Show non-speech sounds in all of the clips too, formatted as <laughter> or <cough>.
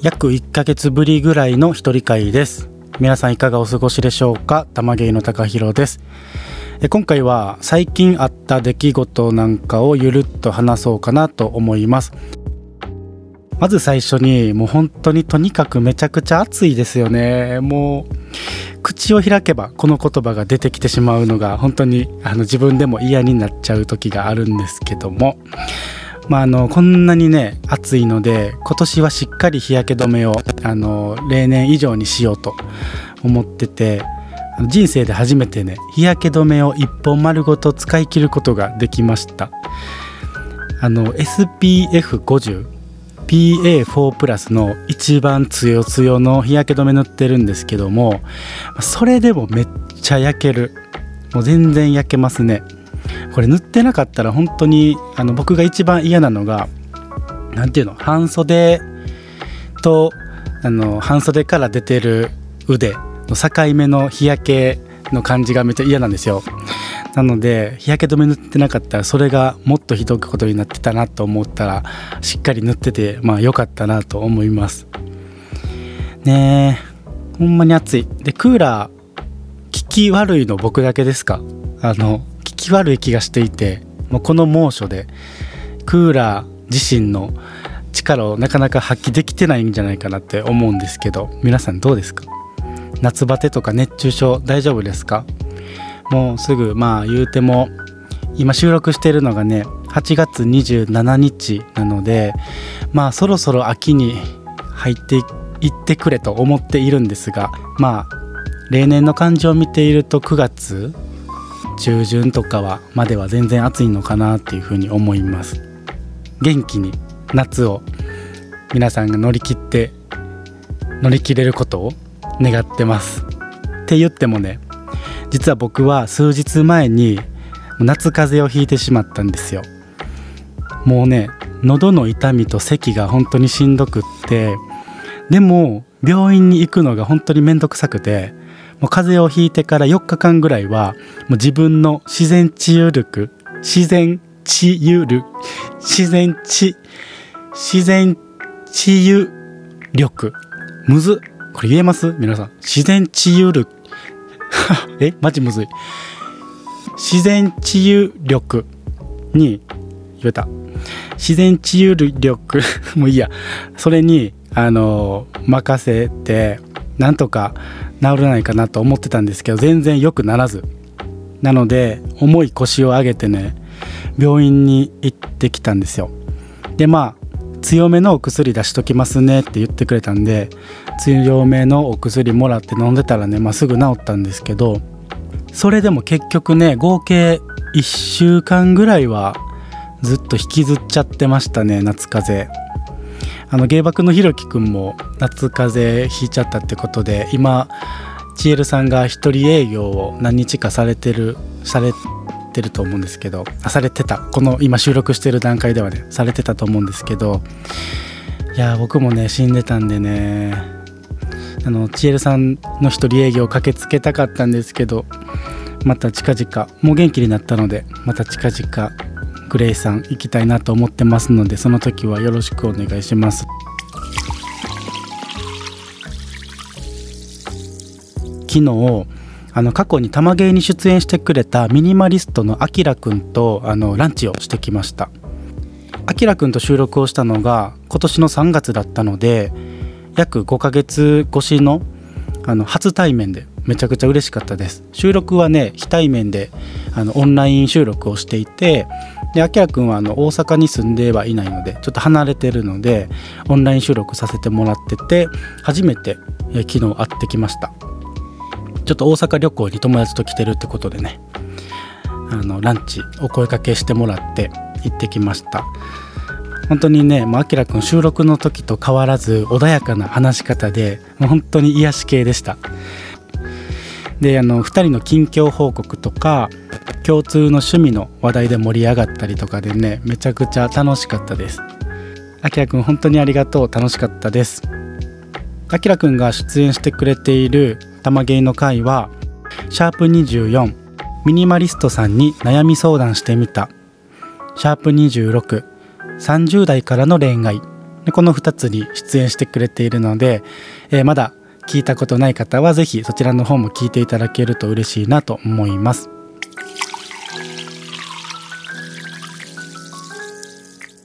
約1ヶ月ぶりぐらいの一人会です。皆さんいかがお過ごしでしょうか？玉芸の高弘です。え今回は最近あった出来事なんかをゆるっと話そうかなと思います。まず最初にもう本当にとにかくめちゃくちゃ暑いですよね。もう口を開けばこの言葉が出てきてしまうのが本当にあの自分でも嫌になっちゃう時があるんですけども。まあ、あのこんなにね暑いので今年はしっかり日焼け止めをあの例年以上にしようと思ってて人生で初めてね日焼け止めを1本丸ごと使い切ることができました。あの SPF50 PA4 プラスの一番強強の日焼け止め塗ってるんですけどもそれでもめっちゃ焼ける。もう全然焼けますね。これ塗ってなかったら本当にあの僕が一番嫌なのが何ていうの半袖とあの半袖から出てる腕の境目の日焼けの感じがめっちゃ嫌なんですよ。なので日焼け止め塗ってなかったらそれがもっとひどいことになってたなと思ったらしっかり塗っててまあ良かったなと思います。ねえほんまに暑い。でクーラー効き悪いの僕だけですか？あのき悪い気がしていてもうこの猛暑でクーラー自身の力をなかなか発揮できてないんじゃないかなって思うんですけど皆さんどうですか？夏バテとか熱中症大丈夫ですか？もうすぐまあ言うても今収録してるのがね8月27日なのでまあそろそろ秋に入っていってくれと思っているんですがまあ例年の感じを見ていると9月中旬とかはまでは全然暑いのかなっていうふうに思います。元気に夏を皆さんが乗り切って乗り切れることを願ってます。って言ってもね実は僕は数日前に夏風邪をひいてしまったんですよ。もうね喉の痛みと咳が本当にしんどくってでも病院に行くのが本当に面倒くさくてもう風邪をひいてから4日間ぐらいはもう自分の自然治癒力自然治癒力自然治自然治癒力。むず。これ言えます？皆さん。自然治癒力。<laughs> え？マジむずい。自然治癒力に言えた。自然治癒力。<laughs> もういいや。それにあの任せてなんとか治らないかなと思ってたんですけど全然良くならず。なので重い腰を上げてね病院に行ってきたんですよ。でまあ強めのお薬出しときますねって言ってくれたんで強めのお薬もらって飲んでたらね、まあ、すぐ治ったんですけどそれでも結局ね合計1週間ぐらいはずっと引きずっちゃってましたね夏風邪。あの芸爆のひろきくんも夏風邪ひいちゃったってことで今ちえるさんが一人営業を何日かされてるされてると思うんですけどあされてた。この今収録してる段階ではねされてたと思うんですけど。いや僕もね死んでたんでねあのちえるさんの一人営業を駆けつけたかったんですけどまた近々もう元気になったのでまた近々グレイさん行きたいなと思ってますのでその時はよろしくお願いします。昨日あの過去に玉芸に出演してくれたミニマリストのあきらくんとあのランチをしてきました。あきらくんと収録をしたのが今年の3月だったので約5ヶ月越しのあの初対面でめちゃくちゃ嬉しかったです。収録はね非対面であのオンライン収録をしていてであきらくんはあの大阪に住んではいないのでちょっと離れてるのでオンライン収録させてもらってて初めて、え昨日会ってきました。ちょっと大阪旅行に友達と来てるってことでねあのランチお声かけしてもらって行ってきました。本当にねもうあきらくん収録の時と変わらず穏やかな話し方でもう本当に癒し系でした。であの2人の近況報告とか共通の趣味の話題で盛り上がったりとかでねめちゃくちゃ楽しかったです。あきらくん本当にありがとう。楽しかったです。あきらくんが出演してくれている玉芸の会はシャープ24ミニマリストさんに悩み相談してみた。シャープ26 30代からの恋愛。この2つに出演してくれているので、えー、まだ聞いたことない方は是非そちらの方も聞いていただけると嬉しいなと思います。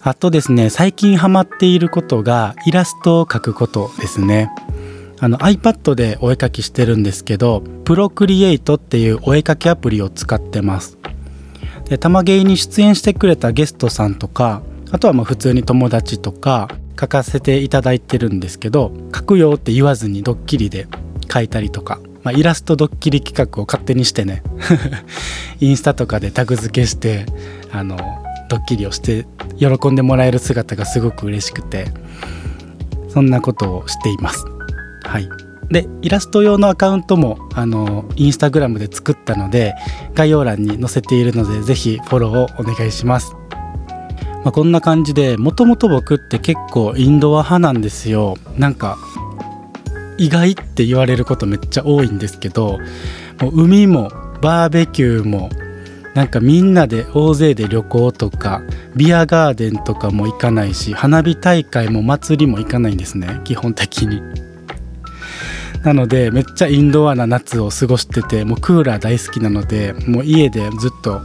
あとですね最近ハマっていることがイラストを描くことですね。あの iPad でお絵描きしてるんですけどプロクリエイトっていうお絵描きアプリを使ってます。で玉芸に出演してくれたゲストさんとかあとはまあ普通に友達とか書かせていただいてるんですけど書くよって言わずにドッキリで書いたりとか、まあ、イラストドッキリ企画を勝手にしてね <laughs> インスタとかでタグ付けしてあのドッキリをして喜んでもらえる姿がすごく嬉しくてそんなことをしています。はいでイラスト用のアカウントもあのインスタグラムで作ったので概要欄に載せているので是非フォローをお願いします。まあ、こんな感じでもともと僕って結構インドア派なんですよなんか意外って言われることめっちゃ多いんですけどもう海もバーベキューもなんかみんなで大勢で旅行とかビアガーデンとかも行かないし花火大会も祭りも行かないんですね基本的に。なのでめっちゃインドアな夏を過ごしててもうクーラー大好きなのでもう家でずっと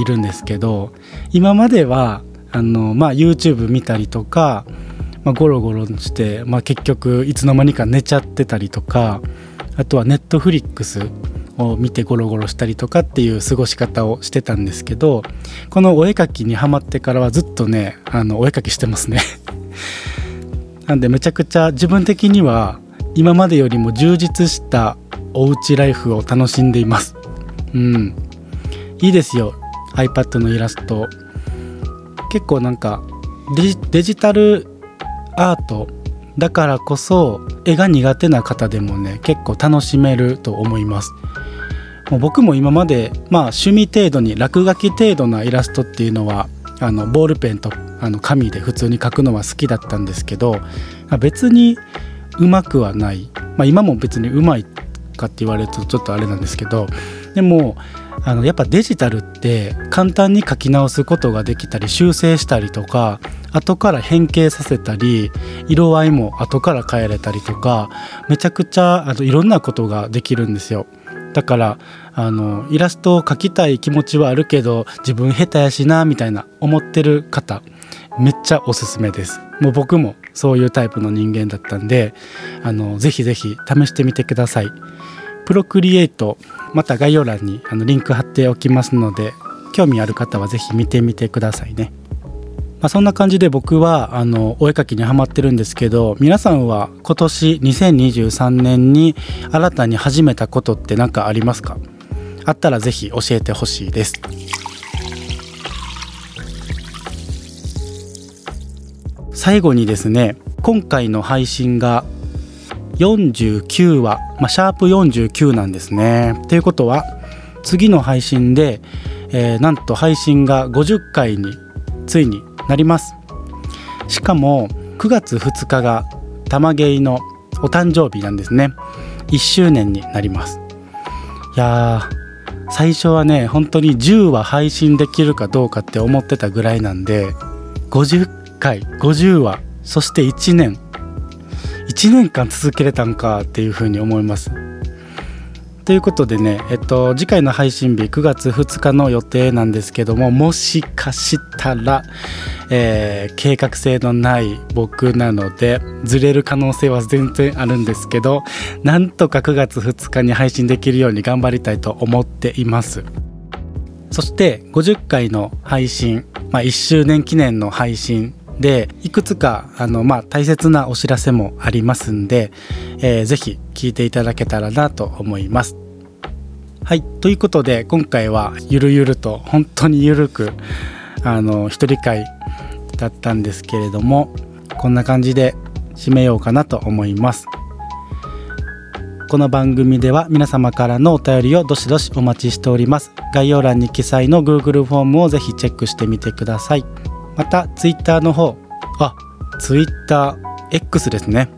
いるんですけど今まではあの、まあ、YouTube 見たりとか、まあ、ゴロゴロして、まあ、結局いつの間にか寝ちゃってたりとかあとは Netflix を見てゴロゴロしたりとかっていう過ごし方をしてたんですけどこのお絵描きにハマってからはずっとねあのお絵描きしてますね。<laughs> なんでめちゃくちゃ自分的には今までよりも充実したおうちライフを楽しんでいます。うん。いいですよ。iPad のイラスト。結構なんかデジタルアートだからこそ絵が苦手な方でもね結構楽しめると思います。もう僕も今までまあ趣味程度に落書き程度なイラストっていうのはあのボールペンとあの紙で普通に描くのは好きだったんですけど別にうまくはない、まあ、今も別にうまいかって言われるとちょっとあれなんですけどでもあのやっぱデジタルって簡単に書き直すことができたり修正したりとか後から変形させたり色合いも後から変えれたりとかめちゃくちゃあのいろんなことができるんですよ。だからあのイラストを描きたい気持ちはあるけど自分下手やしなみたいな思ってる方めっちゃおすすめですもう僕もそういうタイプの人間だったんであのぜひぜひ試してみてくださいプロクリエイトまた概要欄にあのリンク貼っておきますので興味ある方は是非見てみてくださいね。まあ、そんな感じで僕はあのお絵かきにはまってるんですけど皆さんは今年2023年に新たに始めたことって何かありますか？あったら是非教えてほしいです。最後にですね今回の配信が49話、まあ、シャープ49なんですね。ということは次の配信で、えー、なんと配信が50回についになります。しかも9月2日が玉芸のお誕生日なんですね。1周年になります。いやー最初はね本当に10話配信できるかどうかって思ってたぐらいなんで50回50話そして1年1年間続けれたんかっていうふうに思います。ということでね、えっと、次回の配信日9月2日の予定なんですけどももしかしたら、えー、計画性のない僕なのでずれる可能性は全然あるんですけどなんとか9月2日に配信できるように頑張りたいと思っています。そして50回の配信、まあ、1周年記念の配信でいくつかあの、まあ、大切なお知らせもありますんで、えー、ぜひ聞いていただけたらなと思います。はいということで今回はゆるゆると本当にゆるくあの一人会だったんですけれどもこんな感じで締めようかなと思います。この番組では皆様からのお便りをどしどしお待ちしております概要欄に記載の Google フォームをぜひチェックしてみてくださいまた Twitter の方あ TwitterX ですね。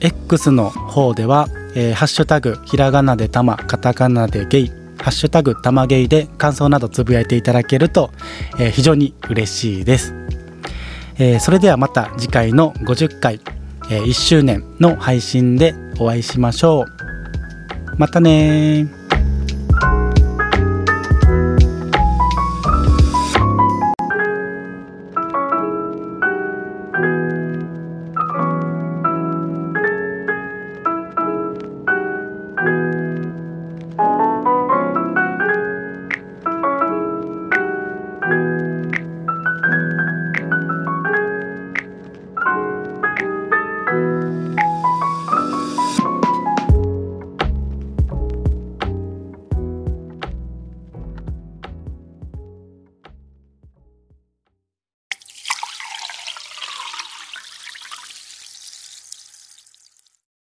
X の方では、えー、ハッシュタグひらがなでたまカタカナでゲイハッシュタグたまゲイで感想などつぶやいていただけると、えー、非常に嬉しいです、えー、それではまた次回の50回え1周年の配信でお会いしましょう。またね